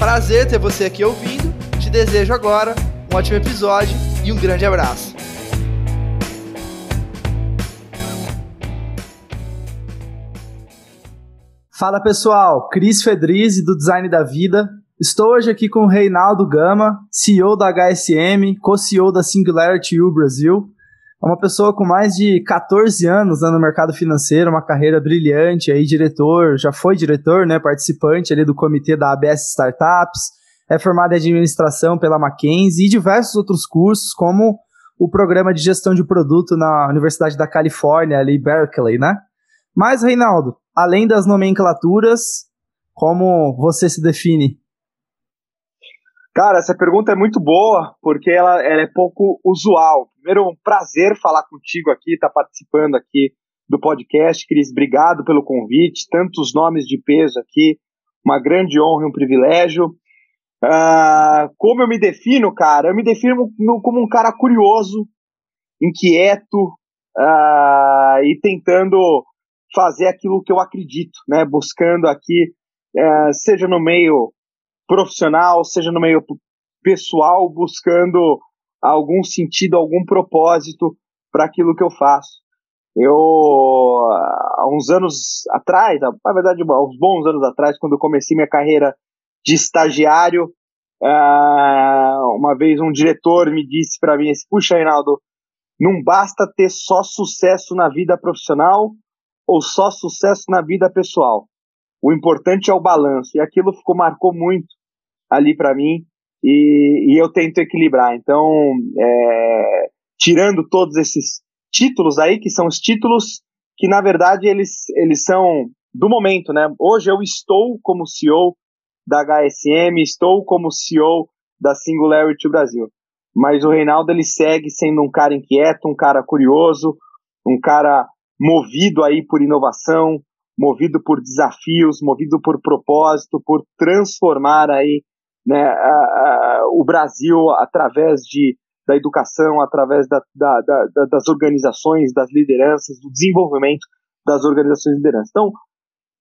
Prazer ter você aqui ouvindo. Te desejo agora um ótimo episódio e um grande abraço. Fala pessoal, Cris Fedrizzi do Design da Vida. Estou hoje aqui com o Reinaldo Gama, CEO da HSM, co-CEO da Singularity U Brasil. É uma pessoa com mais de 14 anos né, no mercado financeiro, uma carreira brilhante, aí diretor, já foi diretor, né, participante ali do comitê da ABS Startups, é formado em administração pela Mackenzie e diversos outros cursos, como o programa de gestão de produto na Universidade da Califórnia, ali Berkeley, né? Mas, Reinaldo, além das nomenclaturas, como você se define? Cara, essa pergunta é muito boa, porque ela, ela é pouco usual. Primeiro, um prazer falar contigo aqui, estar tá participando aqui do podcast. Cris, obrigado pelo convite, tantos nomes de peso aqui, uma grande honra e um privilégio. Uh, como eu me defino, cara? Eu me defino como um cara curioso, inquieto uh, e tentando fazer aquilo que eu acredito, né? Buscando aqui, uh, seja no meio profissional, seja no meio pessoal, buscando algum sentido, algum propósito para aquilo que eu faço. Eu, há uns anos atrás, na verdade, uns bons anos atrás, quando eu comecei minha carreira de estagiário, uh, uma vez um diretor me disse para mim assim, puxa, Reinaldo, não basta ter só sucesso na vida profissional ou só sucesso na vida pessoal. O importante é o balanço. E aquilo ficou marcou muito ali para mim e, e, eu tento equilibrar. Então, é, tirando todos esses títulos aí, que são os títulos que na verdade eles, eles são do momento, né? Hoje eu estou como CEO da HSM, estou como CEO da Singularity Brasil. Mas o Reinaldo ele segue sendo um cara inquieto, um cara curioso, um cara movido aí por inovação, movido por desafios, movido por propósito, por transformar aí né, a, a, o Brasil através de, da educação, através da, da, da, das organizações, das lideranças, do desenvolvimento das organizações de liderança. Então,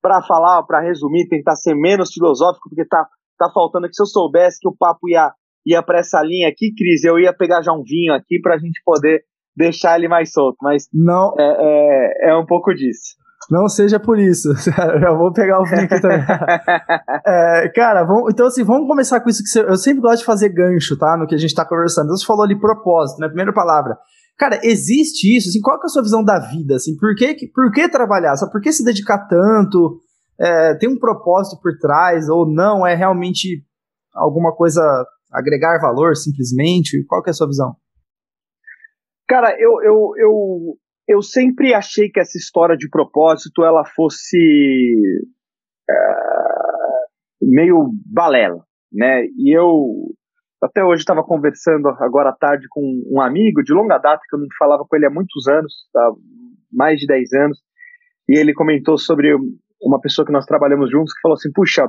para falar, para resumir, tentar ser menos filosófico, porque tá, tá faltando aqui. Se eu soubesse que o papo ia, ia para essa linha aqui, Cris, eu ia pegar já um vinho aqui para a gente poder deixar ele mais solto. Mas não é, é, é um pouco disso. Não seja por isso. Já vou pegar o aqui também. é, cara, vamos, então assim, vamos começar com isso que você, eu sempre gosto de fazer gancho, tá? No que a gente tá conversando. Você falou ali propósito, né? Primeira palavra. Cara, existe isso? Assim, qual é a sua visão da vida? Assim, por que, por que trabalhar? Sabe, por que se dedicar tanto? É, tem um propósito por trás ou não? É realmente alguma coisa agregar valor simplesmente? Qual que é a sua visão? Cara, eu, eu, eu, eu sempre achei que essa história de propósito ela fosse é, meio balela, né? E eu até hoje estava conversando agora à tarde com um amigo de longa data que eu não falava com ele há muitos anos, tá? mais de 10 anos, e ele comentou sobre uma pessoa que nós trabalhamos juntos que falou assim: puxa,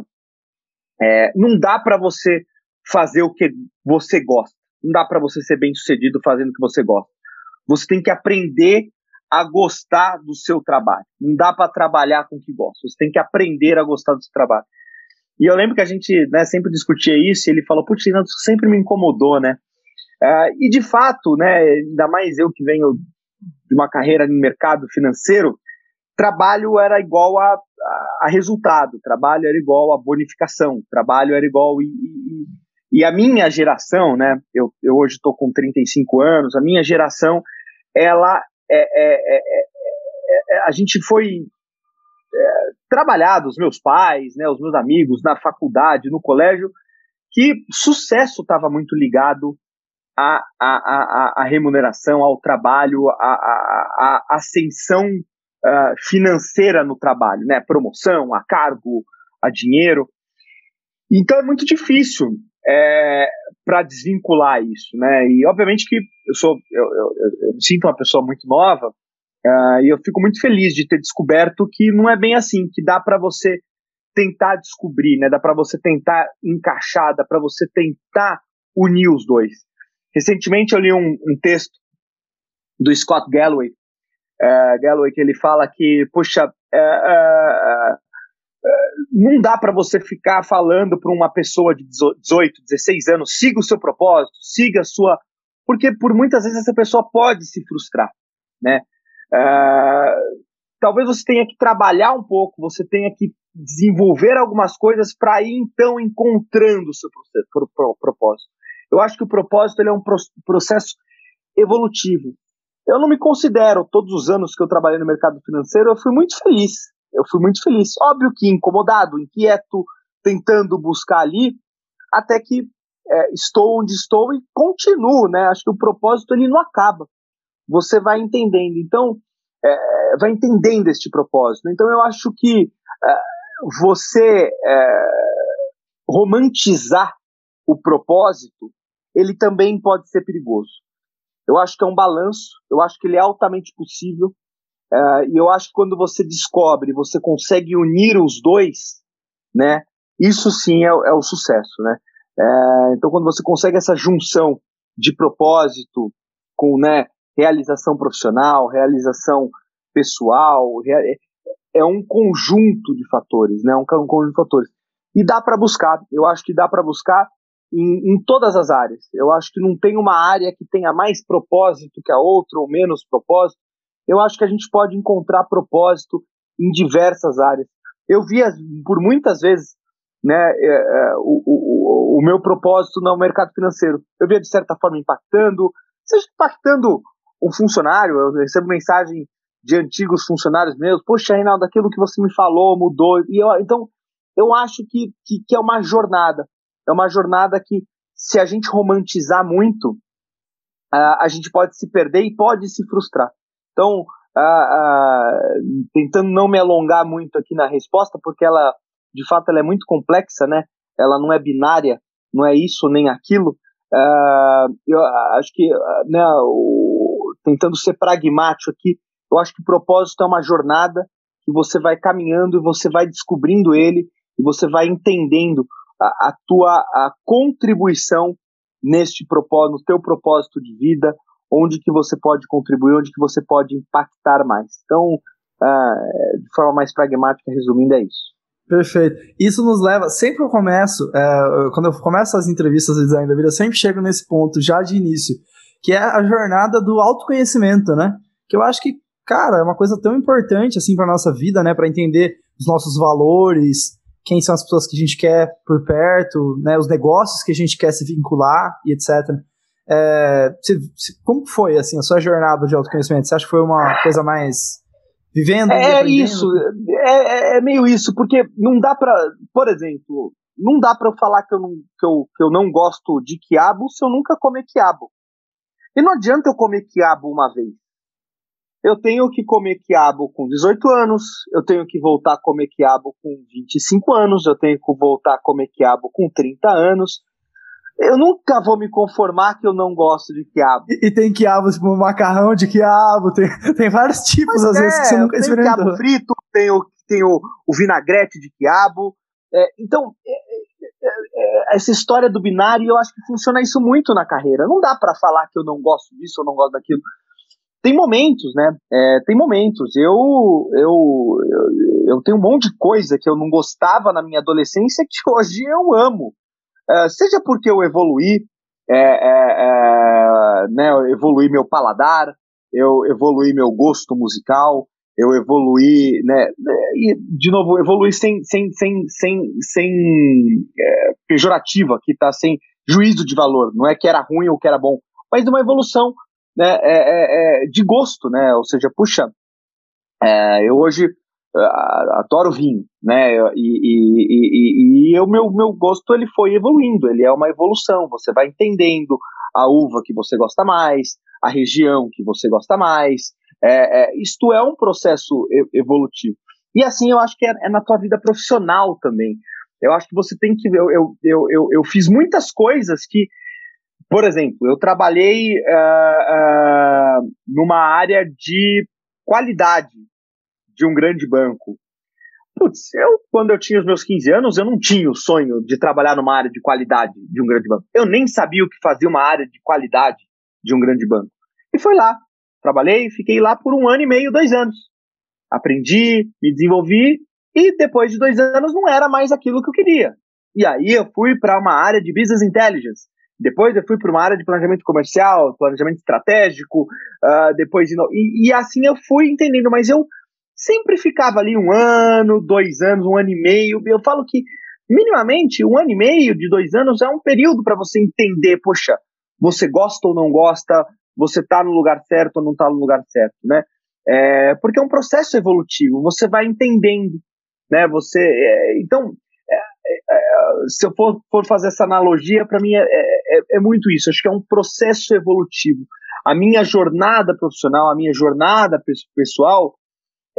é, não dá para você fazer o que você gosta, não dá para você ser bem sucedido fazendo o que você gosta. Você tem que aprender a gostar do seu trabalho. Não dá para trabalhar com o que gosta. Você tem que aprender a gostar do seu trabalho. E eu lembro que a gente né, sempre discutia isso. E ele falou: Putz, isso sempre me incomodou, né? Uh, e de fato, né, ainda mais eu que venho de uma carreira no mercado financeiro, trabalho era igual a, a, a resultado, trabalho era igual a bonificação, trabalho era igual. E, e, e a minha geração, né, eu, eu hoje estou com 35 anos, a minha geração, ela a gente foi é, trabalhado, os meus pais, né, os meus amigos na faculdade, no colégio, que sucesso estava muito ligado à, à, à, à, remuneração, ao trabalho, à, à, à ascensão uh, financeira no trabalho, né, promoção, a cargo, a dinheiro. Então é muito difícil é, para desvincular isso, né? E obviamente que eu sou, eu, eu, eu me sinto uma pessoa muito nova uh, e eu fico muito feliz de ter descoberto que não é bem assim, que dá para você tentar descobrir, né? Dá para você tentar encaixar, dá para você tentar unir os dois. Recentemente eu li um, um texto do Scott Galloway, uh, Galloway que ele fala que, puxa, uh, não dá para você ficar falando para uma pessoa de 18, 16 anos, siga o seu propósito, siga a sua. Porque por muitas vezes essa pessoa pode se frustrar, né? Uh, talvez você tenha que trabalhar um pouco, você tenha que desenvolver algumas coisas para ir então encontrando o seu propósito. Eu acho que o propósito é um processo evolutivo. Eu não me considero, todos os anos que eu trabalhei no mercado financeiro, eu fui muito feliz eu fui muito feliz. Óbvio que incomodado, inquieto, tentando buscar ali, até que é, estou onde estou e continuo, né? Acho que o propósito ele não acaba. Você vai entendendo. Então, é, vai entendendo este propósito. Então, eu acho que é, você é, romantizar o propósito, ele também pode ser perigoso. Eu acho que é um balanço, eu acho que ele é altamente possível, Uh, e eu acho que quando você descobre, você consegue unir os dois, né? Isso sim é, é o sucesso, né? Uh, então, quando você consegue essa junção de propósito com, né, realização profissional, realização pessoal, rea é um conjunto de fatores, né? Um, um conjunto de fatores. E dá para buscar. Eu acho que dá para buscar em, em, todas as áreas. Eu acho que não tem uma área que tenha mais propósito que a outra ou menos propósito eu acho que a gente pode encontrar propósito em diversas áreas. Eu via por muitas vezes né, é, é, o, o, o, meu propósito no mercado financeiro. Eu via de certa forma impactando, seja impactando um funcionário, eu recebo mensagem de antigos funcionários meus, poxa, Reinaldo, aquilo que você me falou mudou. E eu, então, eu acho que, que, que, é uma jornada. É uma jornada que, se a gente romantizar muito, uh, a gente pode se perder e pode se frustrar. Então, tentando não me alongar muito aqui na resposta, porque ela, de fato, ela é muito complexa, né? Ela não é binária, não é isso nem aquilo. eu acho que, né, o, tentando ser pragmático aqui, eu acho que o propósito é uma jornada que você vai caminhando e você vai descobrindo ele e você vai entendendo a, a tua a contribuição neste propósito, no teu propósito de vida, onde que você pode contribuir, onde que você pode impactar mais. Então, uh, de forma mais pragmática, resumindo, é isso. Perfeito. Isso nos leva, sempre eu começo, é, quando eu começo as entrevistas de design da vida, eu sempre chego nesse ponto já de início, que é a jornada do autoconhecimento, né? Que eu acho que, cara, é uma coisa tão importante assim para nossa vida, né? Para entender os nossos valores, quem são as pessoas que a gente quer por perto, né? Os negócios que a gente quer se vincular e etc. É, você, como foi assim a sua jornada de autoconhecimento? Você acha que foi uma coisa mais vivendo? É isso, é, é, é, meio isso, porque não dá para, por exemplo, não dá para eu falar que eu, não, que, eu, que eu não gosto de quiabo se eu nunca comer quiabo. E não adianta eu comer quiabo uma vez. Eu tenho que comer quiabo com 18 anos, eu tenho que voltar a comer quiabo com 25 anos, eu tenho que voltar a comer quiabo com 30 anos, eu nunca vou me conformar que eu não gosto de quiabo. E, e tem quiabo, tipo, macarrão de quiabo, tem, tem vários tipos, Mas às é, vezes, que você nunca tem experimentou. Tem quiabo frito, tem o, tem o, o vinagrete de quiabo. É, então, é, é, é, essa história do binário, eu acho que funciona isso muito na carreira. Não dá para falar que eu não gosto disso ou não gosto daquilo. Tem momentos, né? É, tem momentos. Eu, eu, eu, eu tenho um monte de coisa que eu não gostava na minha adolescência que hoje eu amo. É, seja porque eu evoluí, é, é, é, né, eu evoluí meu paladar, eu evoluí meu gosto musical, eu evoluí, né, e, de novo, evoluí sem, sem, sem, sem, sem é, pejorativa, que tá sem juízo de valor, não é que era ruim ou que era bom, mas uma evolução né, é, de gosto, né, ou seja, puxa, eu hoje adoro vinho, né? E, e, e, e o meu, meu gosto ele foi evoluindo, ele é uma evolução. Você vai entendendo a uva que você gosta mais, a região que você gosta mais. É, é, isto é um processo evolutivo. E assim eu acho que é, é, na tua vida profissional também. Eu acho que você tem que. Eu, eu, eu, eu, fiz muitas coisas que. Por exemplo, eu trabalhei uh, uh, numa área de qualidade de um grande banco. Putz, eu, quando eu tinha os meus 15 anos, eu não tinha o sonho de trabalhar numa área de qualidade de um grande banco. Eu nem sabia o que fazia uma área de qualidade de um grande banco. E foi lá. Trabalhei, fiquei lá por um ano e meio, dois anos. Aprendi, me desenvolvi e depois de dois anos não era mais aquilo que eu queria. E aí eu fui para uma área de business intelligence. Depois eu fui para uma área de planejamento comercial, planejamento estratégico. Uh, depois de e, e assim eu fui entendendo. Mas eu sempre ficava ali um ano, dois anos, um ano e meio. Eu falo que minimamente um ano e meio de dois anos é um período para você entender, poxa, você gosta ou não gosta, você está no lugar certo ou não está no lugar certo, né? É, porque é um processo evolutivo, você vai entendendo, né? Você, é, então, é, é, é se eu for, for, fazer essa analogia, para mim é, é, muito isso. Acho que é um processo evolutivo. A minha jornada profissional, a minha jornada pessoal,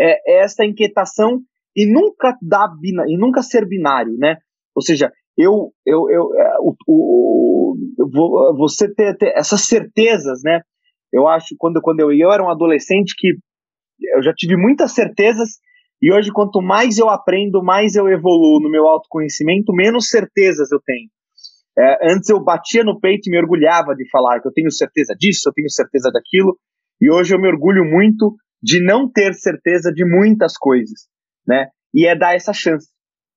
é, essa inquietação e nunca dar e nunca ser binário, né? Ou seja, eu, eu, eu, o, o, o, você ter, ter essas certezas, né? Eu acho quando quando eu, eu era um adolescente que eu já tive muitas certezas e hoje, quanto mais eu aprendo, mais eu evoluo no meu autoconhecimento, menos certezas eu tenho. É, antes eu batia no peito e me orgulhava de falar que eu tenho certeza disso, eu tenho certeza daquilo, e hoje eu me orgulho muito de não ter certeza de muitas coisas, né? E é dar essa chance.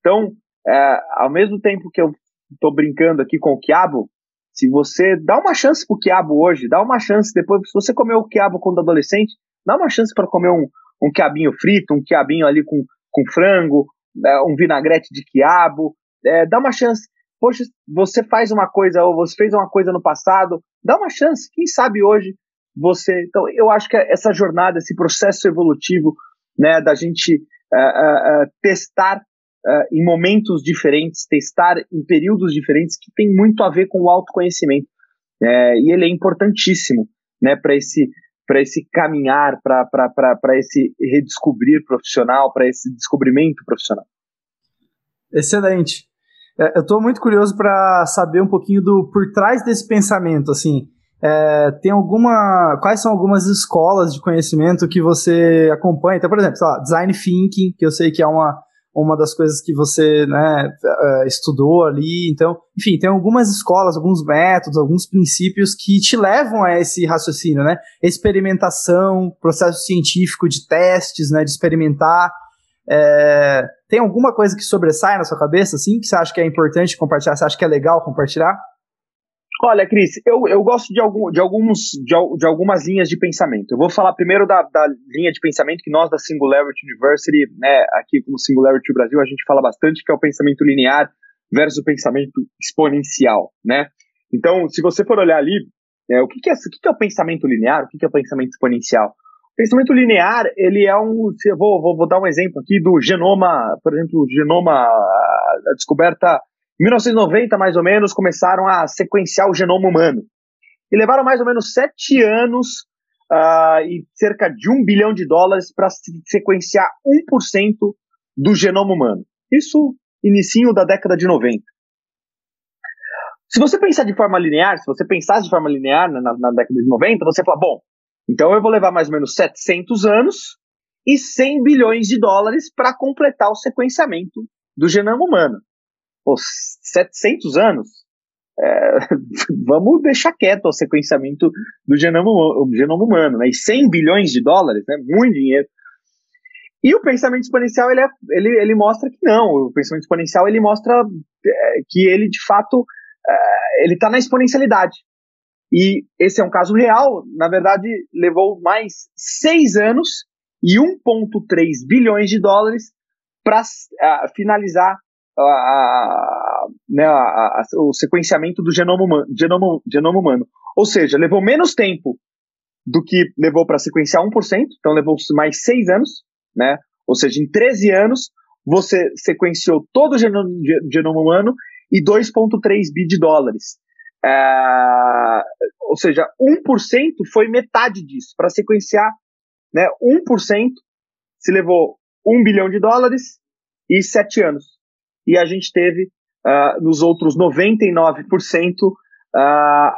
Então, é, ao mesmo tempo que eu estou brincando aqui com o quiabo, se você dá uma chance pro quiabo hoje, dá uma chance depois, se você comeu o quiabo quando adolescente, dá uma chance para comer um, um quiabinho frito, um quiabinho ali com, com frango, é, um vinagrete de quiabo, é, dá uma chance. Poxa, você faz uma coisa ou você fez uma coisa no passado, dá uma chance. Quem sabe hoje você. Então, eu acho que essa jornada, esse processo evolutivo, né, da gente uh, uh, uh, testar em momentos diferentes, testar em períodos diferentes, que tem muito a ver com o autoconhecimento. É, e ele é importantíssimo né, para esse para esse caminhar, para esse redescobrir profissional, para esse descobrimento profissional. Excelente. É, eu estou muito curioso para saber um pouquinho do por trás desse pensamento, assim. É, tem alguma. Quais são algumas escolas de conhecimento que você acompanha? Então, por exemplo, lá, design thinking, que eu sei que é uma, uma das coisas que você né, é, estudou ali. Então, enfim, tem algumas escolas, alguns métodos, alguns princípios que te levam a esse raciocínio, né? Experimentação, processo científico de testes, né? De experimentar. É, tem alguma coisa que sobressai na sua cabeça, assim, que você acha que é importante compartilhar? Você acha que é legal compartilhar? Olha, Cris, eu, eu gosto de, algum, de, alguns, de, de, algumas linhas de pensamento. Eu vou falar primeiro da, da, linha de pensamento que nós da Singularity University, né, aqui como Singularity Brasil, a gente fala bastante, que é o pensamento linear versus o pensamento exponencial, né? Então, se você for olhar ali, é, o que, que, é, o que, que é o pensamento linear, o que, é o pensamento exponencial? O pensamento linear, ele é um. Eu vou, vou, vou dar um exemplo aqui do genoma, por exemplo, o genoma, a descoberta em 1990, mais ou menos, começaram a sequenciar o genoma humano. E levaram mais ou menos sete anos uh, e cerca de um bilhão de dólares para sequenciar 1% do genoma humano. Isso inicinho da década de 90. Se você pensar de forma linear, se você pensasse de forma linear na, na década de 90, você fala, bom, então eu vou levar mais ou menos 700 anos e 100 bilhões de dólares para completar o sequenciamento do genoma humano pô, 700 anos, é, vamos deixar quieto o sequenciamento do genoma, genoma humano, né? E 100 bilhões de dólares, né? Muito dinheiro. E o pensamento exponencial, ele, é, ele, ele mostra que não. O pensamento exponencial, ele mostra é, que ele, de fato, é, ele está na exponencialidade. E esse é um caso real. Na verdade, levou mais seis anos e 1,3 bilhões de dólares para finalizar a, né, a, o sequenciamento do genoma humano, genoma, genoma humano. Ou seja, levou menos tempo do que levou para sequenciar 1%, então levou mais 6 anos, né? Ou seja, em 13 anos, você sequenciou todo o genoma, genoma humano e 2,3 bi de dólares. É, ou seja, 1% foi metade disso. Para sequenciar né, 1%, se levou 1 bilhão de dólares e 7 anos. E a gente teve uh, nos outros 99% uh,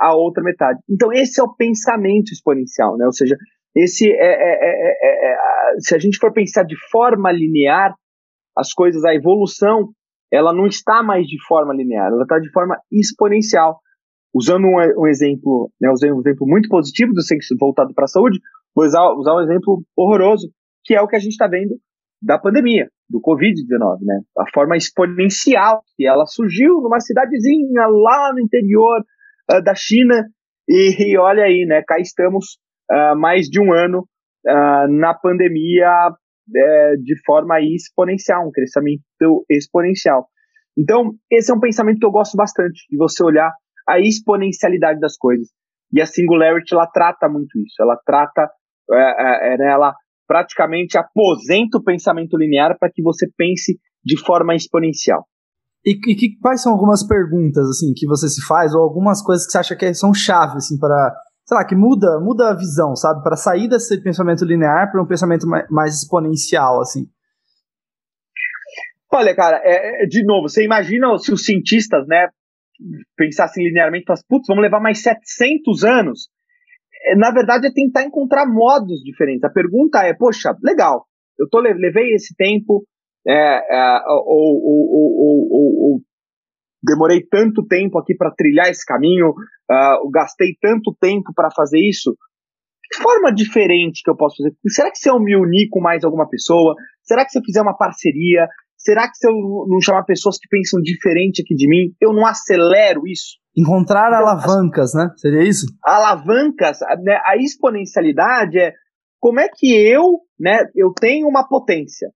a outra metade. Então, esse é o pensamento exponencial, né? Ou seja, esse é, é, é, é, se a gente for pensar de forma linear, as coisas, a evolução, ela não está mais de forma linear, ela está de forma exponencial. Usando um, um exemplo, né, usando um exemplo muito positivo do sexo voltado para a saúde, vou usar, usar um exemplo horroroso, que é o que a gente está vendo da pandemia, do Covid-19, né? A forma exponencial que ela surgiu numa cidadezinha lá no interior uh, da China e, e, olha aí, né? Cá estamos uh, mais de um ano uh, na pandemia uh, de forma exponencial, um crescimento exponencial. Então, esse é um pensamento que eu gosto bastante, de você olhar a exponencialidade das coisas. E a Singularity, ela trata muito isso. Ela trata, é, é, ela praticamente aposenta o pensamento linear para que você pense de forma exponencial. E, e que, quais são algumas perguntas assim que você se faz ou algumas coisas que você acha que são chave assim para sei lá, que muda, muda a visão, sabe? Para sair desse pensamento linear para um pensamento mais, mais, exponencial, assim. Olha, cara, é, é, de novo, você imagina se os cientistas, né, pensassem linearmente, falassem, putz, vamos levar mais 700 anos. É, na verdade, é tentar encontrar modos diferentes. A pergunta é, poxa, legal, eu tô, levei esse tempo, é, é, ou, ou, ou, demorei tanto tempo aqui para trilhar esse caminho, uh, gastei tanto tempo para fazer isso. Que forma diferente que eu posso fazer? Será que se eu me unir com mais alguma pessoa? Será que se eu fizer uma parceria? Será que se eu não chamar pessoas que pensam diferente aqui de mim, eu não acelero isso? Encontrar então, alavancas, né? Seria isso? Alavancas, né? a exponencialidade é como é que eu, né, eu tenho uma potência,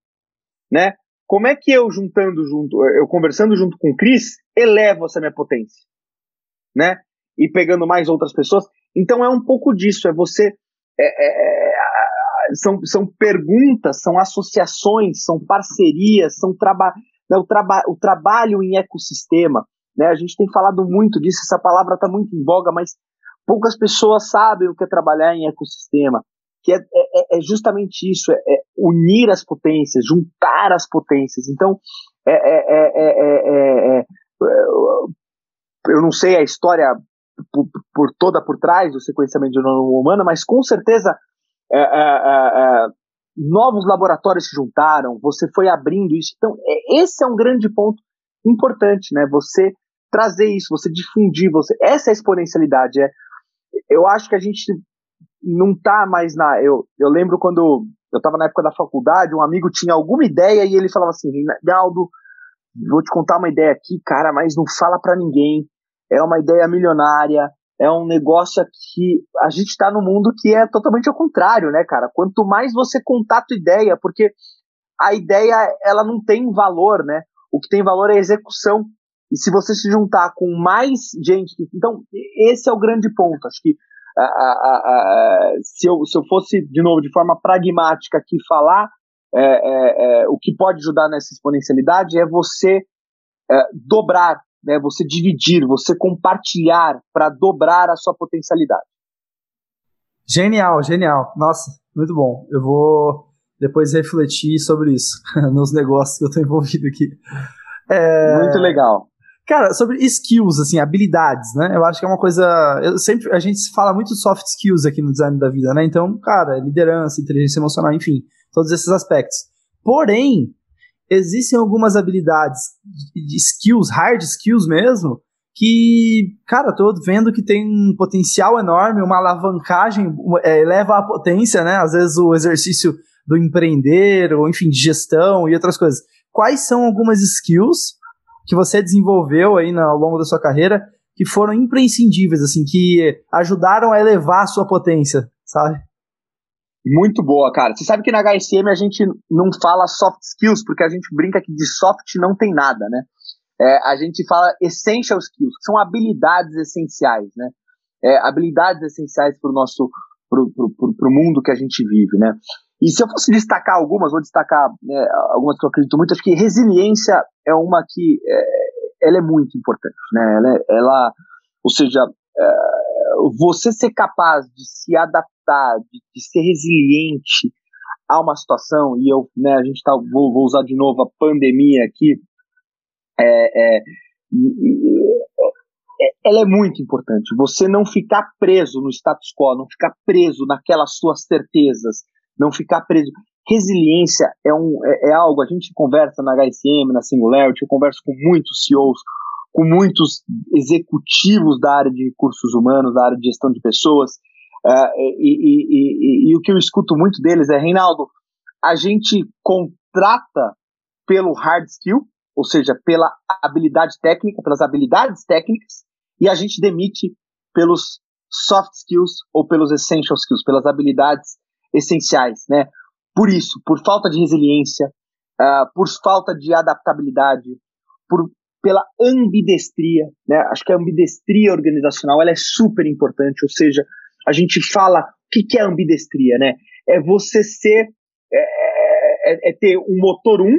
né? Como é que eu juntando junto, eu conversando junto com o Cris, elevo essa minha potência, né? E pegando mais outras pessoas. Então é um pouco disso, é você é, é, é são, são perguntas, são associações, são parcerias, são traba né, o, traba o trabalho em ecossistema. Né? A gente tem falado muito disso, essa palavra está muito em voga, mas poucas pessoas sabem o que é trabalhar em ecossistema que é, é, é justamente isso, é, é, unir as potências, juntar as potências. Então, é, eu não sei a história por, por, toda por trás do sequenciamento de genoma humano, mas com certeza novos laboratórios se juntaram, você foi abrindo isso. Então, esse é um grande ponto importante, né? Você trazer isso, você difundir, você essa é a exponencialidade. É, eu acho que a gente não tá mais na. Eu, eu lembro quando eu estava na época da faculdade, um amigo tinha alguma ideia e ele falava assim: Galdo, vou te contar uma ideia aqui, cara, mas não fala para ninguém. É uma ideia milionária, é um negócio que a gente está no mundo que é totalmente ao contrário, né, cara? Quanto mais você contar a ideia, porque a ideia ela não tem valor, né? O que tem valor é a execução. E se você se juntar com mais gente, então esse é o grande ponto. Acho que a, a, se, eu, se eu fosse, de novo, de forma pragmática aqui falar, é, é, é, o que pode ajudar nessa exponencialidade é você é, dobrar, né, você dividir, você compartilhar para dobrar a sua potencialidade. Genial, genial. Nossa, muito bom. Eu vou depois refletir sobre isso nos negócios que eu estou envolvido aqui. É... Muito legal. Cara, sobre skills, assim, habilidades, né? Eu acho que é uma coisa. Eu sempre, a gente fala muito de soft skills aqui no design da vida, né? Então, cara, liderança, inteligência emocional, enfim, todos esses aspectos. Porém, existem algumas habilidades de skills, hard skills mesmo, que, cara, tô vendo que tem um potencial enorme, uma alavancagem, é, eleva a potência, né? Às vezes o exercício do empreender, ou enfim, de gestão e outras coisas. Quais são algumas skills que você desenvolveu aí ao longo da sua carreira que foram imprescindíveis, assim, que ajudaram a elevar a sua potência, sabe? Muito boa, cara. Você sabe que na HSM a gente não fala soft skills, porque a gente brinca que de soft não tem nada, né? É, a gente fala essential skills, que são habilidades essenciais, né? É, habilidades essenciais para o nosso pro, pro mundo que a gente vive, né? E se eu fosse destacar algumas, vou destacar né, algumas que eu acredito muito, acho que resiliência é uma que é, ela é muito importante, né? Ela, é, ela ou seja, é, você ser capaz de se adaptar, de, de, ser resiliente a uma situação, e eu, né, a gente tá, vou, vou usar de novo a pandemia aqui, É, é, ela é muito importante. Você não ficar preso no status quo, não ficar preso naquelas suas certezas, não ficar preso. Resiliência é, um, é, é algo, a gente conversa na HSM, na Singularity, eu converso com muitos CEOs, com muitos executivos da área de recursos humanos, da área de gestão de pessoas, uh, e, e, e, e, o que eu escuto muito deles é, Reinaldo, a gente contrata pelo hard skill, ou seja, pela habilidade técnica, pelas habilidades técnicas, e a gente demite pelos soft skills ou pelos essential skills, pelas habilidades essenciais, né? Por isso, por falta de resiliência, uh, por falta de adaptabilidade, por, pela ambidestria, né? Acho que a ambidestria organizacional ela é super importante, ou seja, a gente fala o que, que é ambidestria, né? É você ser, é, é, é ter um motor 1 um,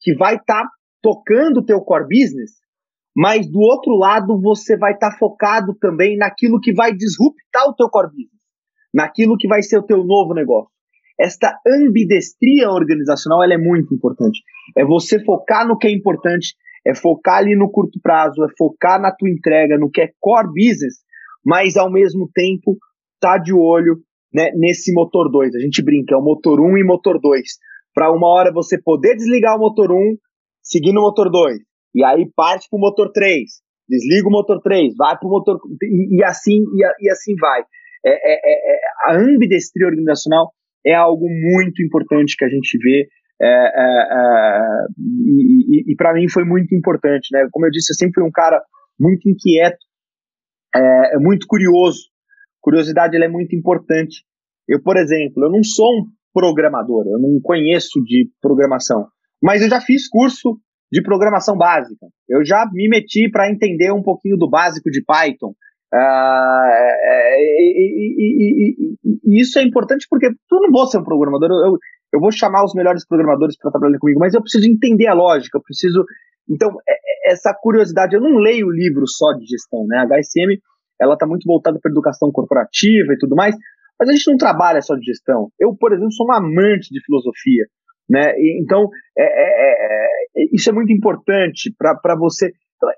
que vai estar tá tocando o teu core business, mas do outro lado você vai estar tá focado também naquilo que vai disruptar o teu core business, naquilo que vai ser o teu novo negócio. Esta ambidestria organizacional ela é muito importante. É você focar no que é importante, é focar ali no curto prazo, é focar na tua entrega, no que é core business, mas ao mesmo tempo tá de olho né, nesse motor 2. A gente brinca, é o motor 1 um e motor 2. Para uma hora você poder desligar o motor 1, um, seguir no motor 2. E aí parte para o motor 3. Desliga o motor 3, vai para o motor. E, e assim, e, e, assim vai. É, é, é, é, a ambidestria organizacional é algo muito importante que a gente vê. É, é, e, e para mim foi muito importante. Né? Como eu disse, eu sempre fui um cara muito inquieto, é, muito curioso. Curiosidade é muito importante. Eu, por exemplo, eu não sou um programador, eu não conheço de programação, mas eu já fiz curso de programação básica. Eu já me meti para entender um pouquinho do básico de Python. Uh, e, e, e, e, isso é importante porque eu não vou ser um programador, eu, eu vou chamar os melhores programadores para trabalhar comigo, mas eu preciso entender a lógica, eu preciso. Então, é, é, essa curiosidade, eu não leio livro só de gestão, né? A HSM ela está muito voltada para educação corporativa e tudo mais, mas a gente não trabalha só de gestão. Eu, por exemplo, sou um amante de filosofia. Né? Então, é, é, é, isso é muito importante para você então, é,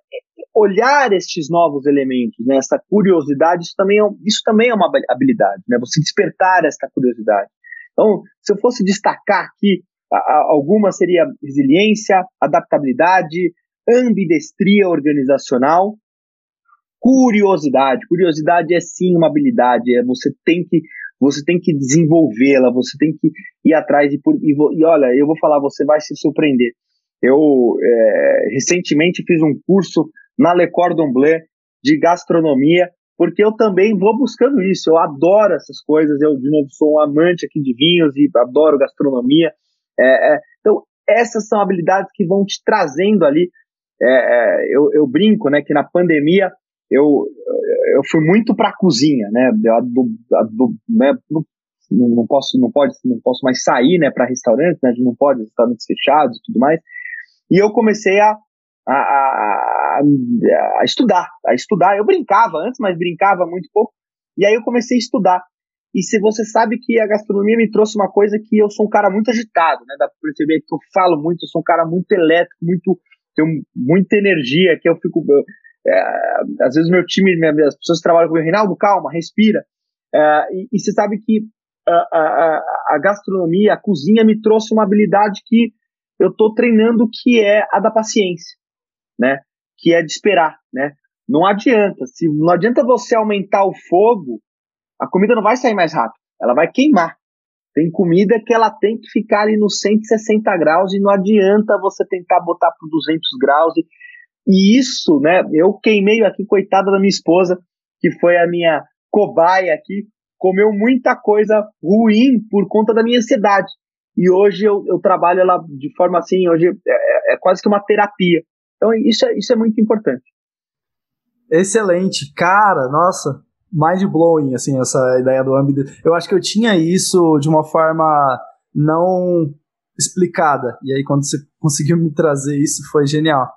olhar estes novos elementos, né? essa curiosidade, isso também, é, isso também é uma habilidade, né? você despertar essa curiosidade. Então, se eu fosse destacar aqui, a, a, alguma seria resiliência, adaptabilidade, ambidestria organizacional, curiosidade. Curiosidade é sim uma habilidade, é você tem que você tem que desenvolvê-la, você tem que ir atrás e, por, e, e, olha, eu vou falar, você vai se surpreender. Eu é, recentemente fiz um curso na Le Cordon Bleu de gastronomia, porque eu também vou buscando isso. Eu adoro essas coisas. Eu, de novo, sou um amante aqui de vinhos e adoro gastronomia. É, é, então, essas são habilidades que vão te trazendo ali. É, é, eu, eu brinco, né, que na pandemia eu, eu fui muito para a cozinha, né? Eu, né? Não, não, posso, não pode, não posso mais sair, né? Para restaurantes, né? Não pode, restaurantes fechados e tudo mais. E eu comecei a, a, a, a, estudar, a estudar. Eu brincava antes, mas brincava muito pouco. E aí eu comecei a estudar. E se você sabe que a gastronomia me trouxe uma coisa que eu sou um cara muito agitado, né? Dá pra perceber que eu falo muito, eu sou um cara muito elétrico, muito tenho muita energia, que eu fico eu, é, às vezes meu time, as pessoas que trabalham comigo, Reinaldo, calma, respira. É, e, e você sabe que a, a, a, gastronomia, a cozinha me trouxe uma habilidade que eu estou treinando, que é a da paciência, né? Que é de esperar, né? Não adianta, se não adianta você aumentar o fogo, a comida não vai sair mais rápido, ela vai queimar. Tem comida que ela tem que ficar ali nos 160 graus e não adianta você tentar botar para 200 graus. E, e isso, né, eu queimei aqui, coitada da minha esposa, que foi a minha cobaia aqui, comeu muita coisa ruim por conta da minha ansiedade. E hoje eu, eu trabalho ela de forma assim, hoje é, é, é quase que uma terapia. Então isso é, isso é muito importante. Excelente, cara, nossa, mind blowing, assim, essa ideia do âmbito. Eu acho que eu tinha isso de uma forma não explicada. E aí, quando você conseguiu me trazer isso, foi genial.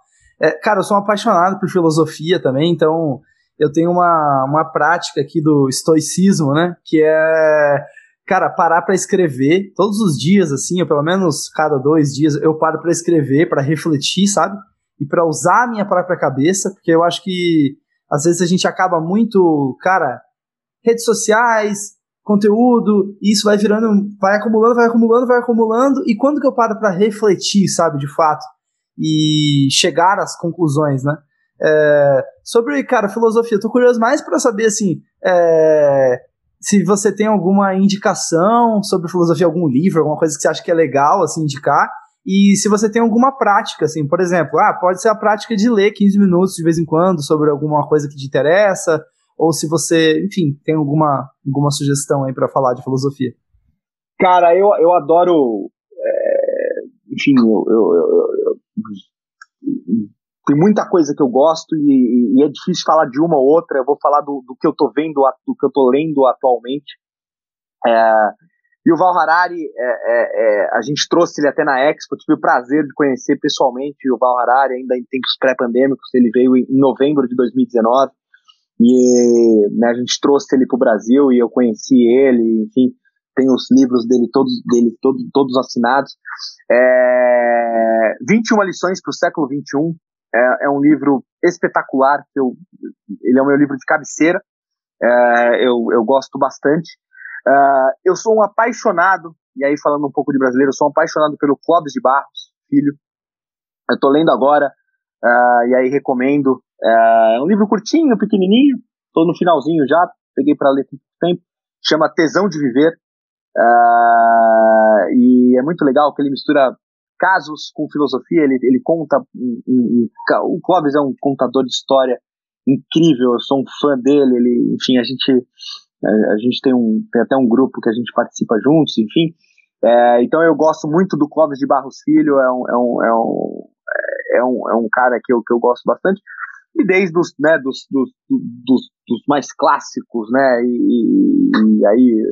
É, cara, eu sou um apaixonado por filosofia também, então eu tenho uma, uma prática aqui do estoicismo, né? Que é, cara, parar para escrever todos os dias, assim, ou pelo menos cada dois dias, eu paro para escrever, para refletir, sabe? E para usar a minha própria cabeça, porque eu acho que às vezes a gente acaba muito, cara, redes sociais, conteúdo, e isso vai virando, vai acumulando, vai acumulando, vai acumulando, e quando que eu paro para refletir, sabe, de fato, e chegar às conclusões, né? É, sobre, cara, filosofia, eu tô curioso mais para saber, assim, é, se você tem alguma indicação sobre filosofia, algum livro, alguma coisa que você acha que é legal, assim, indicar, e se você tem alguma prática, assim, por exemplo, ah, pode ser a prática de ler 15 minutos de vez em quando sobre alguma coisa que te interessa, ou se você, enfim, tem alguma, alguma sugestão aí para falar de filosofia. Cara, eu, eu adoro. É, enfim, eu, eu, eu, tem muita coisa que eu gosto e, e, é difícil falar de uma ou outra. Eu vou falar do, do que eu tô vendo, do que eu tô lendo atualmente. É, e o Val Harari, é, é, é, a gente trouxe ele até na Expo, tive o prazer de conhecer pessoalmente o Val Harari, ainda em tempos pré-pandêmicos, ele veio em novembro de 2019. E né, a gente trouxe ele para o Brasil e eu conheci ele, enfim, tem os livros dele todos, dele, todos, todos assinados. É, 21 lições para o século 21 é, é, um livro espetacular, eu, ele é o meu livro de cabeceira, é, eu, eu gosto bastante. Uh, eu sou um apaixonado, e aí falando um pouco de brasileiro, eu sou um apaixonado pelo Clóvis de Barros, filho. Eu estou lendo agora, uh, e aí recomendo é um livro curtinho, pequenininho, estou no finalzinho já, peguei para ler com tempo, chama Tesão de Viver, uh, e é muito legal que ele mistura casos com filosofia, ele, ele conta, um, um, um, o Clóvis é um contador de história incrível, eu sou um fã dele, ele, enfim, a gente, a, a gente tem, um, tem até um grupo que a gente participa juntos, enfim, é, então eu gosto muito do Clóvis de Barros Filho, é um, é um, é um, é um, é um cara que eu, que eu gosto bastante. E desde os, né, dos, dos, dos, dos mais clássicos, né, e, e aí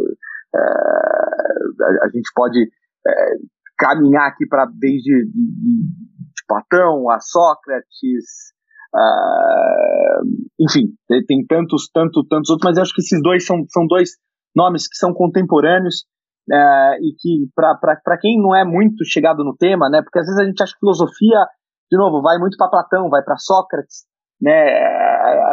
é, a, a, gente pode é, caminhar aqui para desde de, de, Platão a Sócrates, uh, enfim, tem tantos, tanto, tantos outros, mas eu acho que esses dois são, são dois nomes que são contemporâneos uh, e que para quem não é muito chegado no tema, né, porque às vezes a gente acha que filosofia, de novo, vai muito para Platão, vai para Sócrates, né,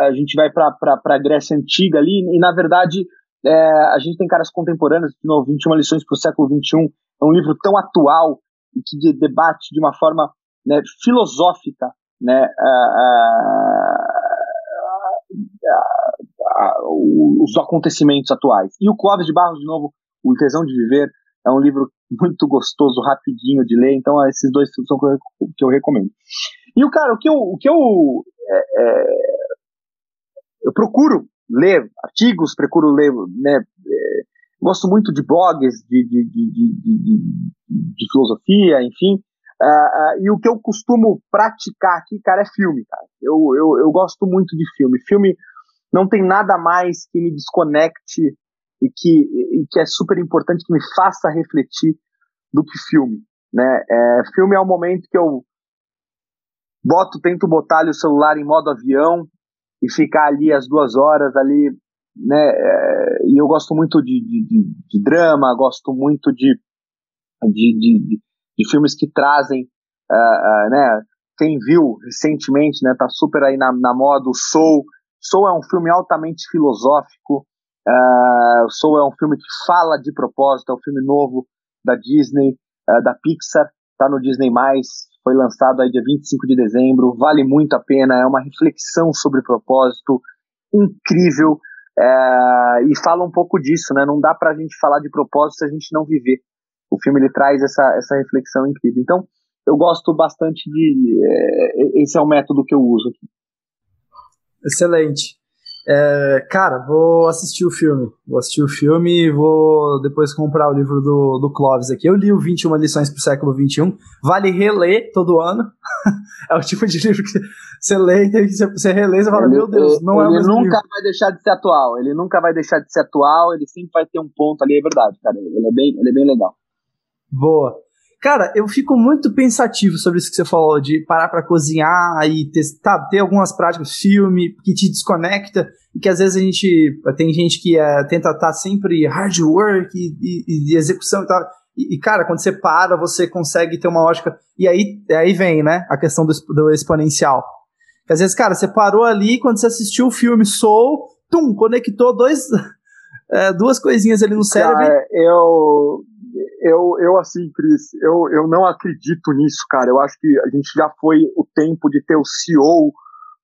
a gente vai para a Grécia Antiga ali, e na verdade é, a gente tem caras contemporâneos, de novo, 21 lições para o século XXI, é um livro tão atual e que debate de uma forma né, filosófica né, a, a, a, os acontecimentos atuais. E o Clóvis de Barros, de novo, O Tesão de Viver, é um livro muito gostoso, rapidinho de ler, então esses dois são que eu recomendo. E o cara, o que eu, o que eu, é, é, eu procuro ler artigos, procuro ler, né, é, gosto muito de blogs de, de, de, de filosofia, enfim, uh, uh, e o que eu costumo praticar aqui, cara, é filme, cara. Eu, eu, eu gosto muito de filme. Filme não tem nada mais que me desconecte e que, e que é super importante, que me faça refletir do que filme. Né? É, filme é um momento que eu boto, tento botar o celular em modo avião e ficar ali as duas horas ali, né? É, e eu gosto muito de, de, de, de drama, gosto muito de, de, de, filmes que trazem, uh, uh, né? Quem viu recentemente, né? Tá super aí na, na moda o Soul. Soul é um filme altamente filosófico. Uh, Soul é um filme que fala de propósito, é um filme novo da Disney, uh, da Pixar, tá no Disney+, foi lançado aí dia 25 de dezembro, vale muito a pena, é uma reflexão sobre propósito incrível é, e fala um pouco disso, né? Não dá pra gente falar de propósito se a gente não viver. O filme ele traz essa, essa reflexão incrível. Então, eu gosto bastante de. É, esse é o método que eu uso aqui. Excelente. É, cara, vou assistir o filme. Vou assistir o filme e vou depois comprar o livro do, do Clóvis aqui. Eu li o 21 lições pro século XXI. Vale reler todo ano. é o tipo de livro que você lê e você relê e você fala, ele, meu Deus, não é o Ele nunca livro. vai deixar de ser atual. Ele nunca vai deixar de ser atual. Ele sempre vai ter um ponto ali, é verdade, cara. Ele é bem, ele é bem legal. Boa. Cara, eu fico muito pensativo sobre isso que você falou, de parar para cozinhar e ter, tá, ter algumas práticas, filme, que te desconecta, e que às vezes a gente, tem gente que é, tenta estar tá sempre hard work e, e, e, execução e tal, E, e, cara, quando você para, você consegue ter uma lógica. E aí, aí vem, né, a questão do, do exponencial. Que às vezes, cara, você parou ali quando você assistiu o filme Soul, tum, conectou dois, é, duas coisinhas ali no cérebro. Cara, eu, eu, eu assim, Cris, eu, eu não acredito nisso, cara. Eu acho que a gente já foi o tempo de ter o CEO,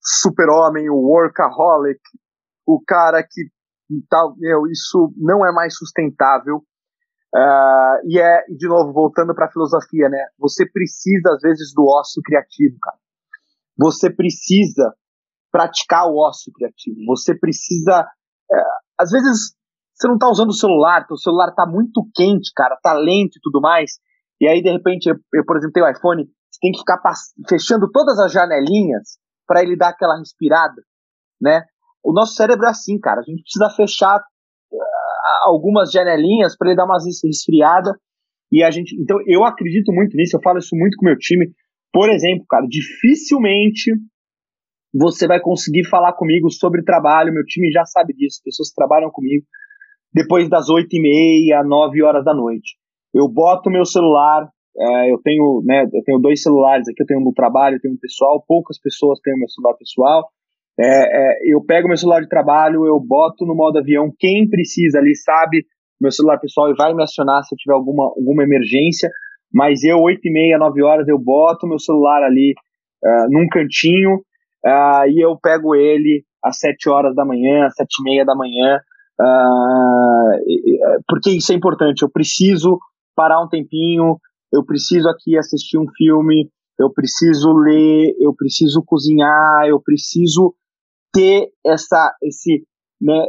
super-homem, o workaholic, o cara que tal, meu, isso não é mais sustentável. Uh, e é, de novo, voltando para a filosofia, né? Você precisa, às vezes, do ócio criativo, cara. Você precisa praticar o ócio criativo. Você precisa. Uh, às vezes, você não está usando o celular, o celular está muito quente, cara, tá lento e tudo mais. E aí, de repente, eu, eu por exemplo, tenho o iPhone, você tem que ficar fechando todas as janelinhas para ele dar aquela respirada, né? O nosso cérebro é assim, cara. A gente precisa fechar algumas janelinhas para ele dar uma resfriada. E a gente, então eu acredito muito nisso, eu falo isso muito com meu time. Por exemplo, cara, dificilmente você vai conseguir falar comigo sobre trabalho, meu time já sabe disso, pessoas que trabalham comigo, depois das oito e meia, nove horas da noite. Eu boto meu celular, é, eu tenho, né, eu tenho dois celulares aqui, eu tenho um trabalho, eu tenho um pessoal, poucas pessoas têm o meu celular pessoal, é, é, eu pego meu celular de trabalho, eu boto no modo avião. Quem precisa ali sabe meu celular pessoal e vai me acionar se eu tiver alguma, alguma emergência. Mas eu, 8 e meia, 9 horas, eu boto meu celular ali uh, num cantinho uh, e eu pego ele às 7 horas da manhã, às 7 e meia da manhã. Uh, porque isso é importante. Eu preciso parar um tempinho, eu preciso aqui assistir um filme, eu preciso ler, eu preciso cozinhar, eu preciso ter essa, esse né,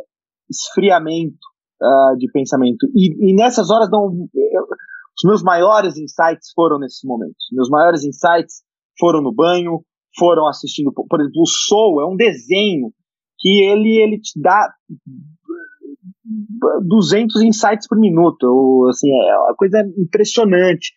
esfriamento uh, de pensamento. E, e, nessas horas, não, eu, os meus maiores insights foram nesses momentos. Meus maiores insights foram no banho, foram assistindo, por exemplo, o Soul é um desenho que ele, ele te dá 200 insights por minuto. Eu, assim, é uma coisa impressionante,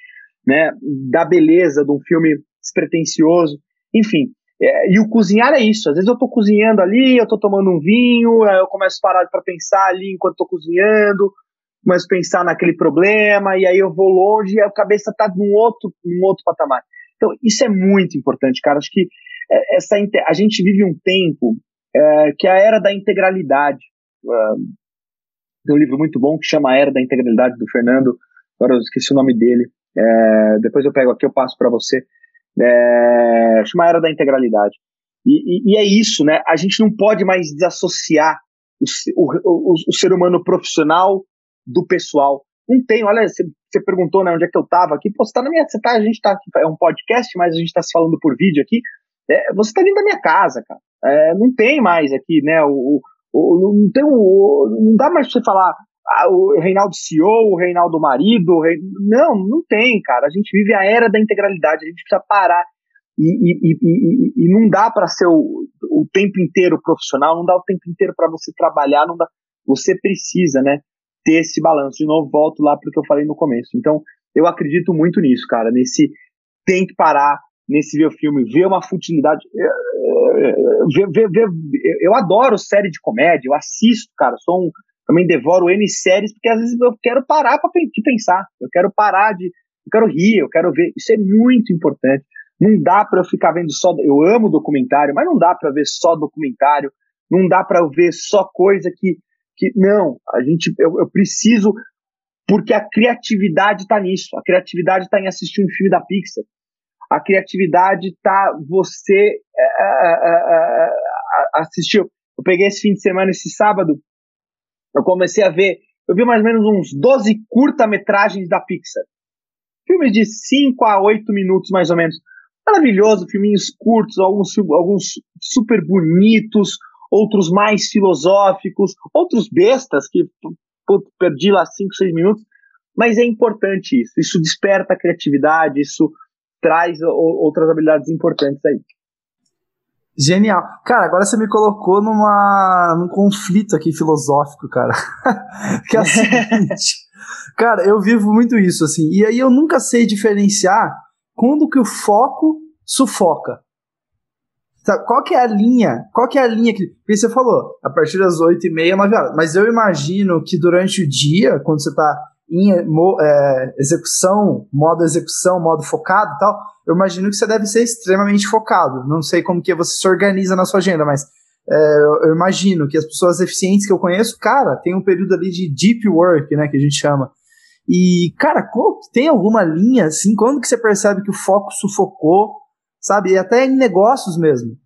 né? Da beleza de um filme despretensioso. Enfim, é, e o cozinhar é isso. Às vezes eu estou cozinhando ali, eu estou tomando um vinho, eu começo a parar para pensar ali enquanto estou cozinhando, começo a pensar naquele problema, e aí eu vou longe e a cabeça está num outro, num outro patamar. Então, isso é muito importante, cara. Acho que é, essa, a gente vive um tempo é, que é a era da integralidade. Uh, tem um livro muito bom que chama Era da Integralidade, do Fernando, agora eu esqueci o nome dele. É, depois eu pego aqui, eu passo para você é, chama Era da Integralidade. E, e, e, é isso, né? A gente não pode mais desassociar o, o, o, o ser humano profissional do pessoal. Não tem, olha, você, perguntou né, onde é que eu tava aqui. Pô, você tá na minha. Você tá, a gente tá aqui, é um podcast, mas a gente tá se falando por vídeo aqui. É, você tá dentro da minha casa, cara. É, não tem mais aqui, né? O, não, tem o, não dá mais pra você falar ah, o Reinaldo CEO, o Reinaldo marido. O Rein... Não, não tem, cara. A gente vive a era da integralidade. A gente precisa parar. E, e, e, e não dá para ser o, o tempo inteiro profissional, não dá o tempo inteiro para você trabalhar, não dá. Você precisa, né? Ter esse balanço. De novo, volto lá para o que eu falei no começo. Então, eu acredito muito nisso, cara. Nesse tem que parar, nesse o filme, ver uma futilidade. Ver, ver, ver, eu adoro série de comédia, eu assisto, cara. Sou um também devoro N séries, porque às vezes eu quero parar de pensar, eu quero parar de. Eu quero rir, eu quero ver. Isso é muito importante. Não dá para eu ficar vendo só. Eu amo documentário, mas não dá para ver só documentário, não dá para eu ver só coisa que. que não, a gente. Eu, eu preciso. Porque a criatividade está nisso. A criatividade está em assistir um filme da Pixar. A criatividade está você é, é, é, assistir. Eu peguei esse fim de semana, esse sábado, eu comecei a ver, eu vi mais ou menos uns 12 curta-metragens da Pixar. Filmes de 5 a 8 minutos, mais ou menos. Maravilhoso, filminhos curtos, alguns, alguns super bonitos, outros mais filosóficos, outros bestas que perdi lá 5, 6 minutos. Mas é importante isso. Isso desperta a criatividade, isso traz outras habilidades importantes aí. Genial. Cara, agora você me colocou numa, num conflito aqui filosófico, cara. que é o seguinte. cara, eu vivo muito isso, assim. E aí eu nunca sei diferenciar quando que o foco sufoca. Sabe, qual que é a linha? Qual que é a linha que. Porque você falou, a partir das 8 e meia, 9 horas. Mas eu imagino que durante o dia, quando você tá em é, execução, modo execução, modo focado e tal, eu imagino que você deve ser extremamente focado. Não sei como que você se organiza na sua agenda, mas é, eu, eu, imagino que as pessoas eficientes que eu conheço, cara, tem um período ali de deep work, né, que a gente chama. E, cara, qual, tem alguma linha, assim, quando que você percebe que o foco sufocou, sabe? E até em negócios mesmo.